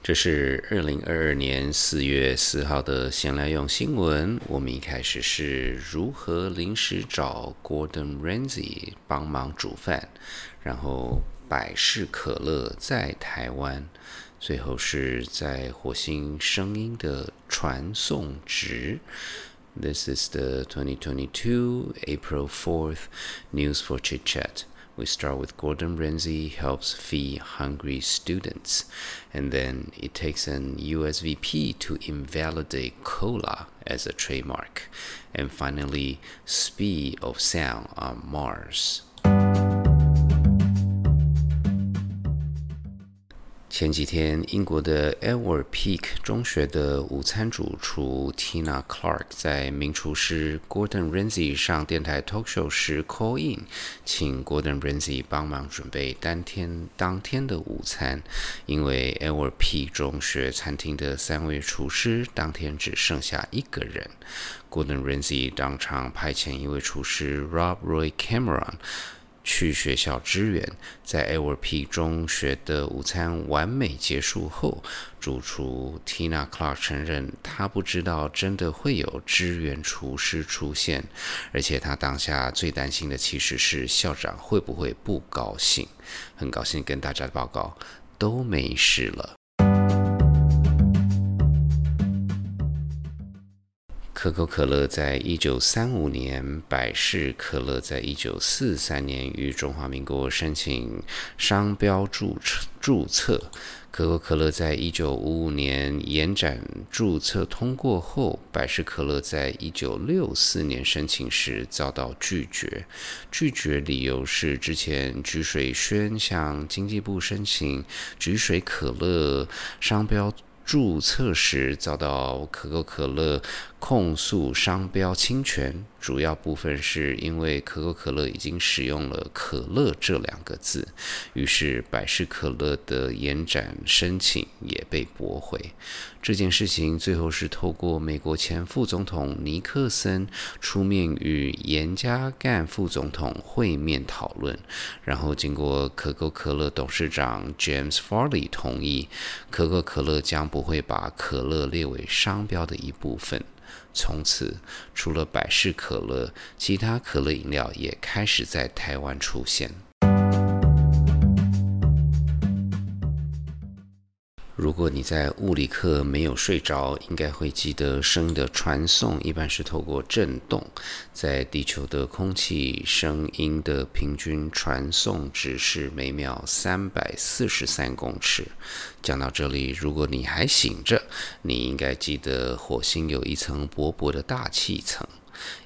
这是二零二二年四月四号的闲来用新闻。我们一开始是如何临时找 Gordon Ramsay 帮忙煮饭，然后百事可乐在台湾，最后是在火星声音的传送值。This is the 2022 April 4th news for chit chat. We start with Gordon Ramsay helps feed hungry students, and then it takes an USVP to invalidate cola as a trademark, and finally, speed of sound on Mars. 前几天，英国的 Edward Peak 中学的午餐主厨 Tina Clark 在名厨师 Gordon Ramsay 上电台 talk show 时 call in，请 Gordon Ramsay 帮忙准备当天当天的午餐，因为 Edward Peak 中学餐厅的三位厨师当天只剩下一个人，Gordon Ramsay 当场派遣一位厨师 Rob Roy Cameron。去学校支援，在 a r p 中学的午餐完美结束后，主厨 Tina Clark 承认，他不知道真的会有支援厨师出现，而且他当下最担心的其实是校长会不会不高兴。很高兴跟大家报告，都没事了。可口可乐在一九三五年，百事可乐在一九四三年于中华民国申请商标注册。注册可口可乐在一九五五年延展注册通过后，百事可乐在一九六四年申请时遭到拒绝。拒绝理由是之前菊水轩向经济部申请菊水可乐商标。注册时遭到可口可乐控诉商标侵权，主要部分是因为可口可乐已经使用了“可乐”这两个字，于是百事可乐的延展申请也被驳回。这件事情最后是透过美国前副总统尼克森出面与严加干副总统会面讨论，然后经过可口可乐董事长 James Farley 同意，可口可乐将不会把可乐列为商标的一部分。从此，除了百事可乐，其他可乐饮料也开始在台湾出现。如果你在物理课没有睡着，应该会记得声音的传送一般是透过振动。在地球的空气，声音的平均传送值是每秒三百四十三公尺。讲到这里，如果你还醒着，你应该记得火星有一层薄薄的大气层。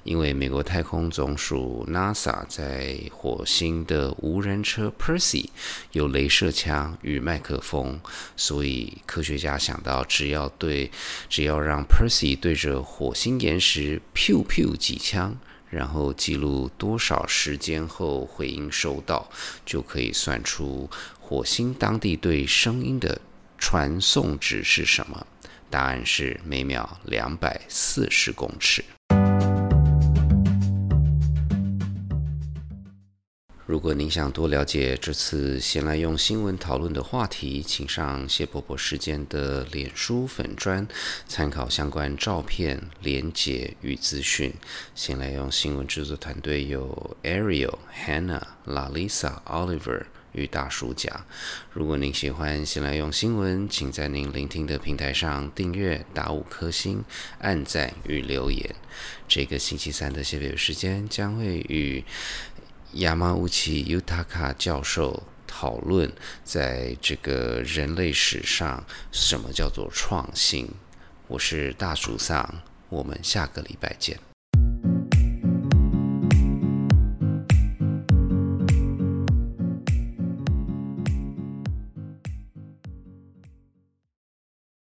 因为美国太空总署 NASA 在火星的无人车 Percy 有镭射枪与麦克风，所以科学家想到，只要对，只要让 Percy 对着火星岩石 pew pew 几枪，然后记录多少时间后回音收到，就可以算出火星当地对声音的传送值是什么。答案是每秒两百四十公尺。如果您想多了解这次先来用新闻讨论的话题，请上谢伯伯时间的脸书粉专，参考相关照片、连结与资讯。先来用新闻制作团队有 Ariel、Hannah、Lalisa、Oliver 与大叔甲。如果您喜欢先来用新闻，请在您聆听的平台上订阅、打五颗星、按赞与留言。这个星期三的谢伯伯时间将会与。亚马乌奇尤塔卡教授讨论，在这个人类史上，什么叫做创新？我是大主桑，我们下个礼拜见。